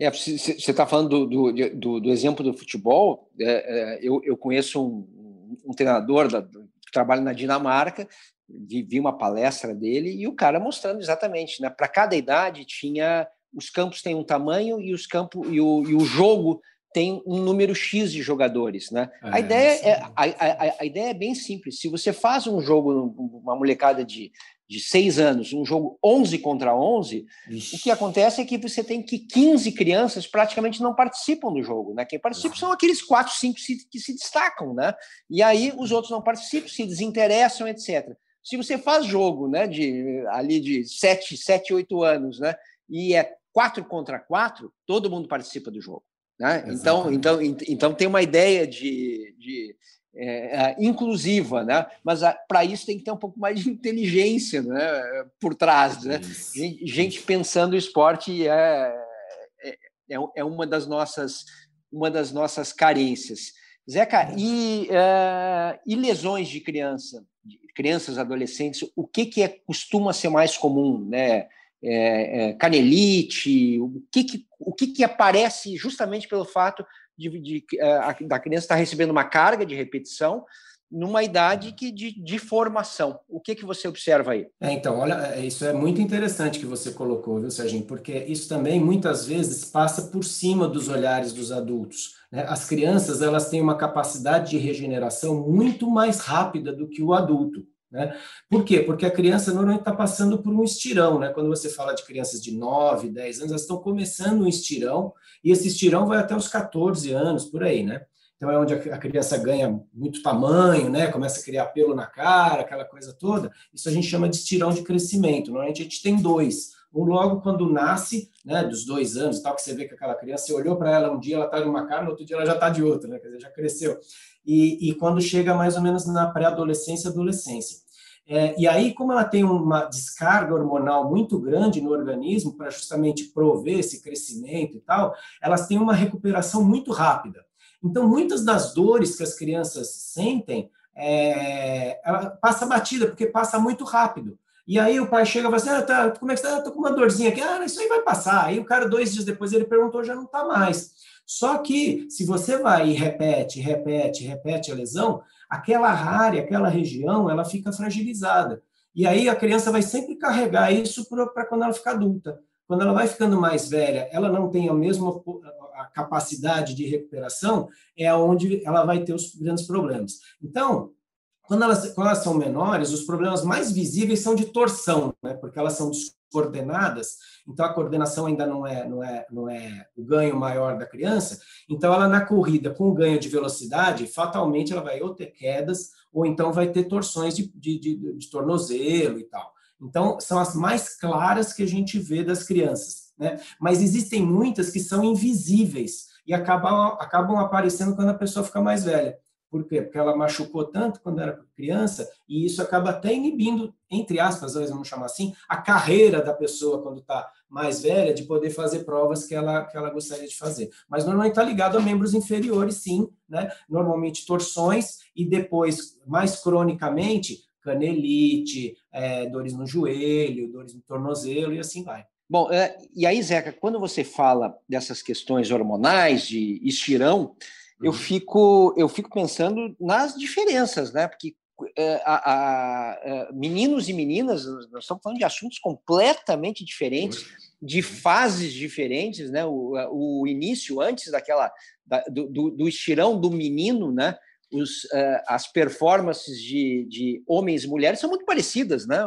É, você está falando do, do, do, do, exemplo do futebol. É, é, eu, eu conheço um, um treinador da, que trabalha na Dinamarca, vi, vi, uma palestra dele e o cara mostrando exatamente, né? Para cada idade tinha os campos têm um tamanho e os campos e o, e o jogo tem um número X de jogadores, né? É, a, ideia é, a, a, a, ideia é bem simples. Se você faz um jogo, uma molecada de, de seis anos, um jogo 11 contra 11, Ixi. o que acontece é que você tem que 15 crianças praticamente não participam do jogo, né? Quem participa são aqueles 4, 5 que se destacam, né? E aí os outros não participam, se desinteressam, etc. Se você faz jogo, né, de ali de 7, 7, 8 anos, né, e é 4 contra 4, todo mundo participa do jogo. Né? Então, então, então tem uma ideia de, de é, é inclusiva, né? mas para isso tem que ter um pouco mais de inteligência né? por trás. Né? Gente, gente, pensando o esporte é, é, é, é uma das nossas uma das nossas carências. Zeca, e, uh, e lesões de criança, de crianças, adolescentes, o que, que é, costuma ser mais comum, né? É, é, canelite, o que, que, o que, que aparece justamente pelo fato de, de, de é, a, da criança estar recebendo uma carga de repetição numa idade que de, de formação. O que, que você observa aí? É, então, olha, é, isso é muito interessante que você colocou, viu, Serginho? Porque isso também muitas vezes passa por cima dos olhares dos adultos. Né? As crianças elas têm uma capacidade de regeneração muito mais rápida do que o adulto. Né? Por quê? Porque a criança normalmente está passando por um estirão. Né? Quando você fala de crianças de 9, 10 anos, elas estão começando um estirão, e esse estirão vai até os 14 anos, por aí. Né? Então é onde a criança ganha muito tamanho, né? começa a criar pelo na cara, aquela coisa toda. Isso a gente chama de estirão de crescimento. Normalmente a gente tem dois. Um logo quando nasce, né, dos dois anos, tal, que você vê que aquela criança, você olhou para ela um dia, ela está de uma cara, no outro dia ela já está de outra, né? Quer dizer, já cresceu e, e quando chega mais ou menos na pré-adolescência, adolescência. É, e aí, como ela tem uma descarga hormonal muito grande no organismo para justamente prover esse crescimento e tal, elas têm uma recuperação muito rápida. Então, muitas das dores que as crianças sentem, é, passa batida, porque passa muito rápido. E aí o pai chega e fala assim, ah, tá, como é que está? Tô com uma dorzinha aqui. Ah, isso aí vai passar. Aí o cara, dois dias depois, ele perguntou, já não está mais. Só que, se você vai e repete, repete, repete a lesão, aquela área, aquela região, ela fica fragilizada. E aí a criança vai sempre carregar isso para quando ela ficar adulta. Quando ela vai ficando mais velha, ela não tem a mesma a capacidade de recuperação, é onde ela vai ter os grandes problemas. Então, quando elas, quando elas são menores, os problemas mais visíveis são de torção, né? porque elas são descoordenadas, então a coordenação ainda não é, não, é, não é o ganho maior da criança, então ela na corrida, com ganho de velocidade, fatalmente ela vai ou ter quedas, ou então vai ter torções de, de, de, de tornozelo e tal. Então, são as mais claras que a gente vê das crianças. Né? Mas existem muitas que são invisíveis e acabam, acabam aparecendo quando a pessoa fica mais velha. Por quê? Porque ela machucou tanto quando era criança, e isso acaba até inibindo, entre aspas, vamos chamar assim, a carreira da pessoa quando está mais velha, de poder fazer provas que ela, que ela gostaria de fazer. Mas normalmente está ligado a membros inferiores, sim, né? Normalmente torções, e depois, mais cronicamente, canelite, é, dores no joelho, dores no tornozelo, e assim vai. Bom, é, e aí, Zeca, quando você fala dessas questões hormonais, de estirão, eu uhum. fico eu fico pensando nas diferenças, né? Porque é, a, a, a, é, meninos e meninas, nós estamos falando de assuntos completamente diferentes, de fases diferentes, né? O, o início antes daquela da, do, do, estirão do menino, né? Os, as performances de, de homens e mulheres são muito parecidas, né?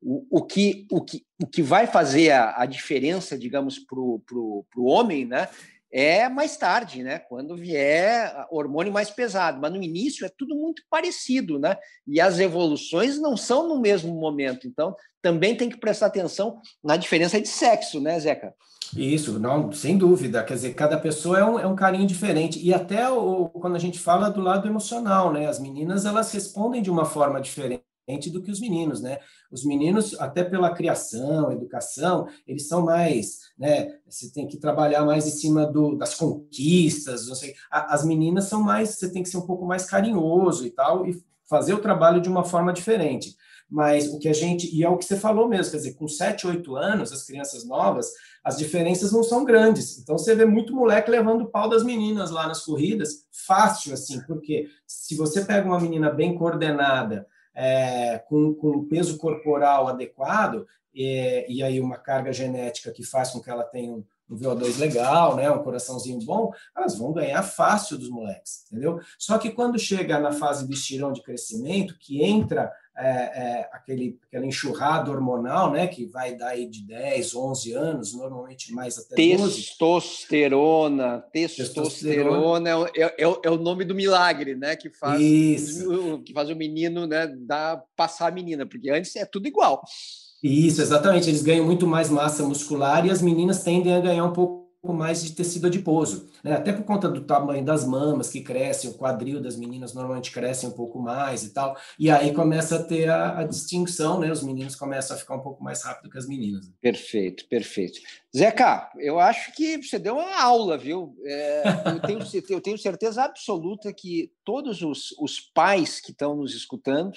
O, o, que, o, que, o que vai fazer a, a diferença, digamos, para o homem, né? É mais tarde, né? Quando vier hormônio mais pesado, mas no início é tudo muito parecido, né? E as evoluções não são no mesmo momento, então também tem que prestar atenção na diferença de sexo, né, Zeca? Isso, não, sem dúvida. Quer dizer, cada pessoa é um, é um carinho diferente. E até o, quando a gente fala do lado emocional, né? As meninas elas respondem de uma forma diferente do que os meninos, né? Os meninos, até pela criação, educação, eles são mais, né? Você tem que trabalhar mais em cima do, das conquistas, não sei. As meninas são mais, você tem que ser um pouco mais carinhoso e tal, e fazer o trabalho de uma forma diferente. Mas o que a gente, e é o que você falou mesmo, quer dizer, com 7, 8 anos, as crianças novas, as diferenças não são grandes. Então você vê muito moleque levando o pau das meninas lá nas corridas, fácil assim, porque se você pega uma menina bem coordenada, é, com, com peso corporal adequado, e, e, aí uma carga genética que faz com que ela tenha um, um VO2 legal, né, um coraçãozinho bom, elas vão ganhar fácil dos moleques, entendeu? Só que quando chega na fase do estirão de crescimento, que entra é, é, aquele, aquela enxurrada hormonal, né, que vai dar aí de 10, 11 anos, normalmente mais até testosterona, 12. Testosterona, testosterona é, é, é, o nome do milagre, né, que faz, Isso. que faz o menino, né, dar, passar a menina, porque antes é tudo igual. Isso, exatamente. Eles ganham muito mais massa muscular e as meninas tendem a ganhar um pouco mais de tecido adiposo, né? Até por conta do tamanho das mamas que crescem, o quadril das meninas normalmente cresce um pouco mais e tal. E aí começa a ter a, a distinção, né? Os meninos começam a ficar um pouco mais rápido que as meninas. Perfeito, perfeito. Zeca, eu acho que você deu uma aula, viu? É, eu, tenho, eu tenho certeza absoluta que todos os, os pais que estão nos escutando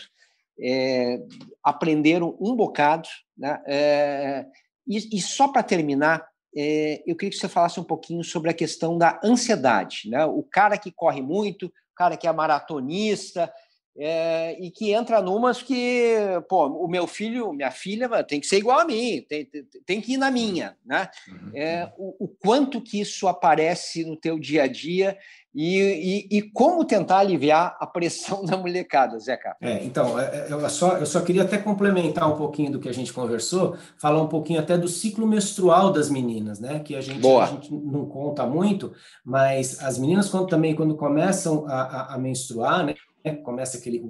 é, aprenderam um bocado, né? É, e, e só para terminar, eu queria que você falasse um pouquinho sobre a questão da ansiedade, né? O cara que corre muito, o cara que é maratonista, é, e que entra numas que, pô, o meu filho, minha filha tem que ser igual a mim, tem, tem, tem que ir na minha, né? É, o, o, quanto que isso aparece no teu dia a dia e, e, e como tentar aliviar a pressão da molecada, Zeca? É, então, é, é, eu só, eu só queria até complementar um pouquinho do que a gente conversou, falar um pouquinho até do ciclo menstrual das meninas, né? Que a gente, a gente não conta muito, mas as meninas quando, também quando começam a, a, a menstruar, né? Começa aquele,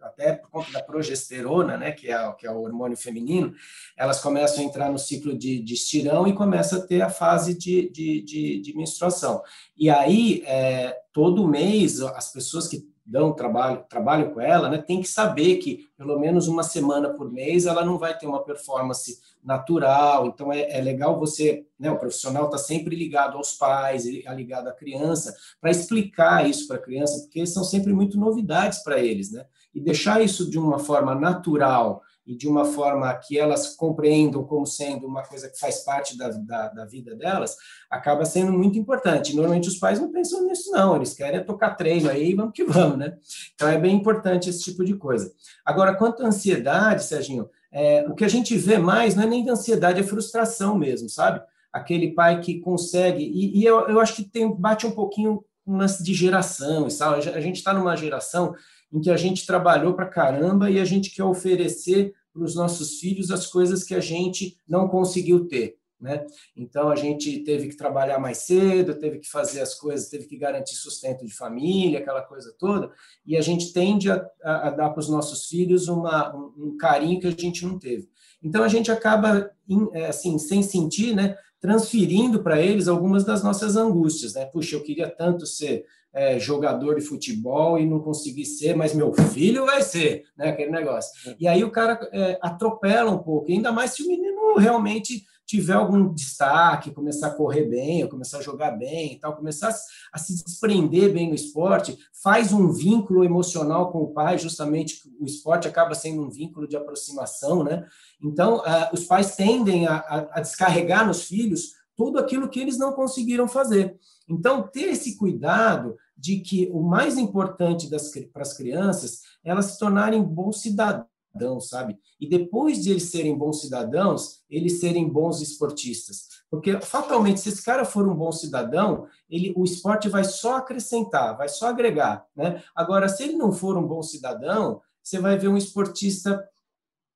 até por conta da progesterona, né, que é, que é o hormônio feminino, elas começam a entrar no ciclo de, de estirão e começa a ter a fase de, de, de, de menstruação. E aí, é, todo mês, as pessoas que dão trabalho, trabalham com ela, né, tem que saber que pelo menos uma semana por mês ela não vai ter uma performance natural. Então é, é legal você, né, o profissional está sempre ligado aos pais, é ligado à criança, para explicar isso para a criança, porque são sempre muito novidades para eles, né? e deixar isso de uma forma natural e de uma forma que elas compreendam como sendo uma coisa que faz parte da, da, da, vida delas, acaba sendo muito importante. Normalmente os pais não pensam nisso, não, eles querem tocar treino aí, vamos que vamos, né? Então é bem importante esse tipo de coisa. Agora, quanto à ansiedade, Serginho, é, o que a gente vê mais não é nem ansiedade, é frustração mesmo, sabe? Aquele pai que consegue, e, e eu, eu acho que tem, bate um pouquinho um lance de geração, sabe? A gente está numa geração em que a gente trabalhou para caramba e a gente quer oferecer para os nossos filhos as coisas que a gente não conseguiu ter. Né? Então a gente teve que trabalhar mais cedo, teve que fazer as coisas, teve que garantir sustento de família, aquela coisa toda, e a gente tende a, a, a dar para os nossos filhos uma, um, um, carinho que a gente não teve. Então a gente acaba, é, assim, sem sentir, né, transferindo para eles algumas das nossas angústias. Né? Puxa, eu queria tanto ser é, jogador de futebol e não consegui ser, mas meu filho vai ser, né? Aquele negócio. É. E aí o cara é, atropela um pouco, ainda mais se o menino realmente tiver algum destaque, começar a correr bem, ou começar a jogar bem e tal, começar a se desprender bem no esporte, faz um vínculo emocional com o pai, justamente o esporte acaba sendo um vínculo de aproximação, né? Então, uh, os pais tendem a, a, a descarregar nos filhos tudo aquilo que eles não conseguiram fazer. Então, ter esse cuidado de que o mais importante para as crianças elas se tornarem bons cidadãos, sabe? E depois de eles serem bons cidadãos, eles serem bons esportistas. Porque, fatalmente, se esse cara for um bom cidadão, ele, o esporte vai só acrescentar, vai só agregar, né? Agora, se ele não for um bom cidadão, você vai ver um esportista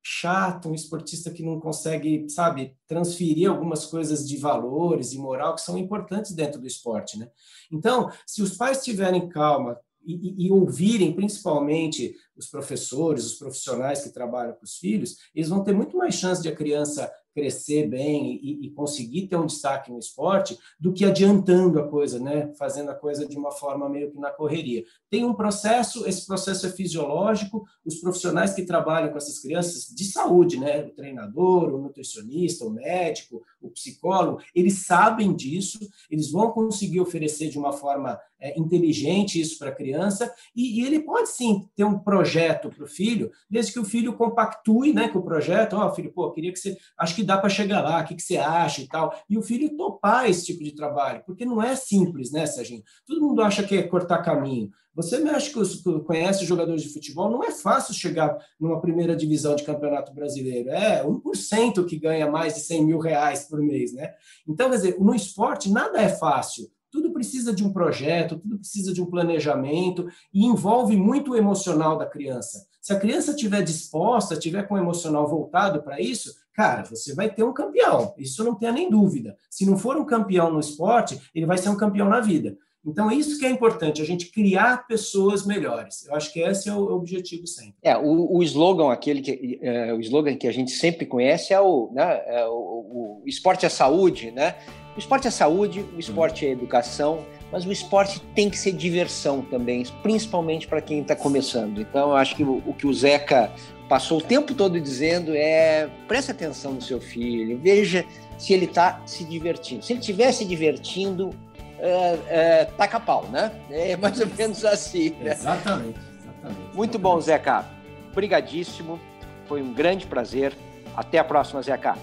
chato, um esportista que não consegue, sabe, transferir algumas coisas de valores e moral que são importantes dentro do esporte, né? Então, se os pais tiverem calma e, e, e ouvirem principalmente os professores, os profissionais que trabalham com os filhos, eles vão ter muito mais chance de a criança crescer bem e, e, conseguir ter um destaque no esporte do que adiantando a coisa, né? Fazendo a coisa de uma forma meio que na correria. Tem um processo, esse processo é fisiológico. Os profissionais que trabalham com essas crianças de saúde, né? O treinador, o nutricionista, o médico, o psicólogo, eles sabem disso. Eles vão conseguir oferecer de uma forma é, inteligente isso para a criança e, e, ele pode sim ter um projeto para o filho, desde que o filho compactue, né, com o projeto. Ó, oh, filho, pô, queria que você, acho que dá para chegar lá, o que, que você acha e tal. E o filho topar esse tipo de trabalho, porque não é simples, né, Serginho? Todo mundo acha que é cortar caminho. Você mexe que conhece jogadores de futebol, não é fácil chegar numa primeira divisão de campeonato brasileiro. É 1% que ganha mais de 100 mil reais por mês, né? Então, quer dizer, no esporte nada é fácil. Tudo precisa de um projeto, tudo precisa de um planejamento e envolve muito o emocional da criança. Se a criança estiver disposta, estiver com o emocional voltado para isso, cara, você vai ter um campeão. Isso não tenha nem dúvida. Se não for um campeão no esporte, ele vai ser um campeão na vida. Então, isso que é importante, a gente criar pessoas melhores. Eu acho que esse é o objetivo sempre. É, o, o slogan, aquele que, é, o slogan que a gente sempre conhece é o, né, é o, o esporte é saúde, né? O esporte é saúde, o esporte é educação, mas o esporte tem que ser diversão também, principalmente para quem está começando. Então, eu acho que o, o, que o Zeca passou o tempo todo dizendo é preste atenção no seu filho, veja se ele está se divertindo. Se ele estiver se divertindo, é, é, taca pau, né? É mais ou menos assim. Né? Exatamente, exatamente. Muito bom, Zeca. Obrigadíssimo. Foi um grande prazer. Até a próxima, Zeca.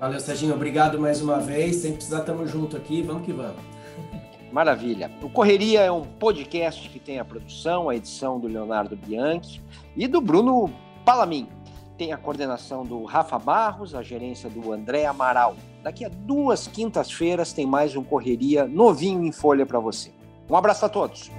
Valeu, Serginho. Obrigado mais uma vez. Sem precisar, estamos junto aqui. Vamos que vamos. Maravilha. O Correria é um podcast que tem a produção, a edição do Leonardo Bianchi e do Bruno Palamin. Tem a coordenação do Rafa Barros, a gerência do André Amaral. Daqui a duas quintas-feiras tem mais um Correria novinho em folha para você. Um abraço a todos.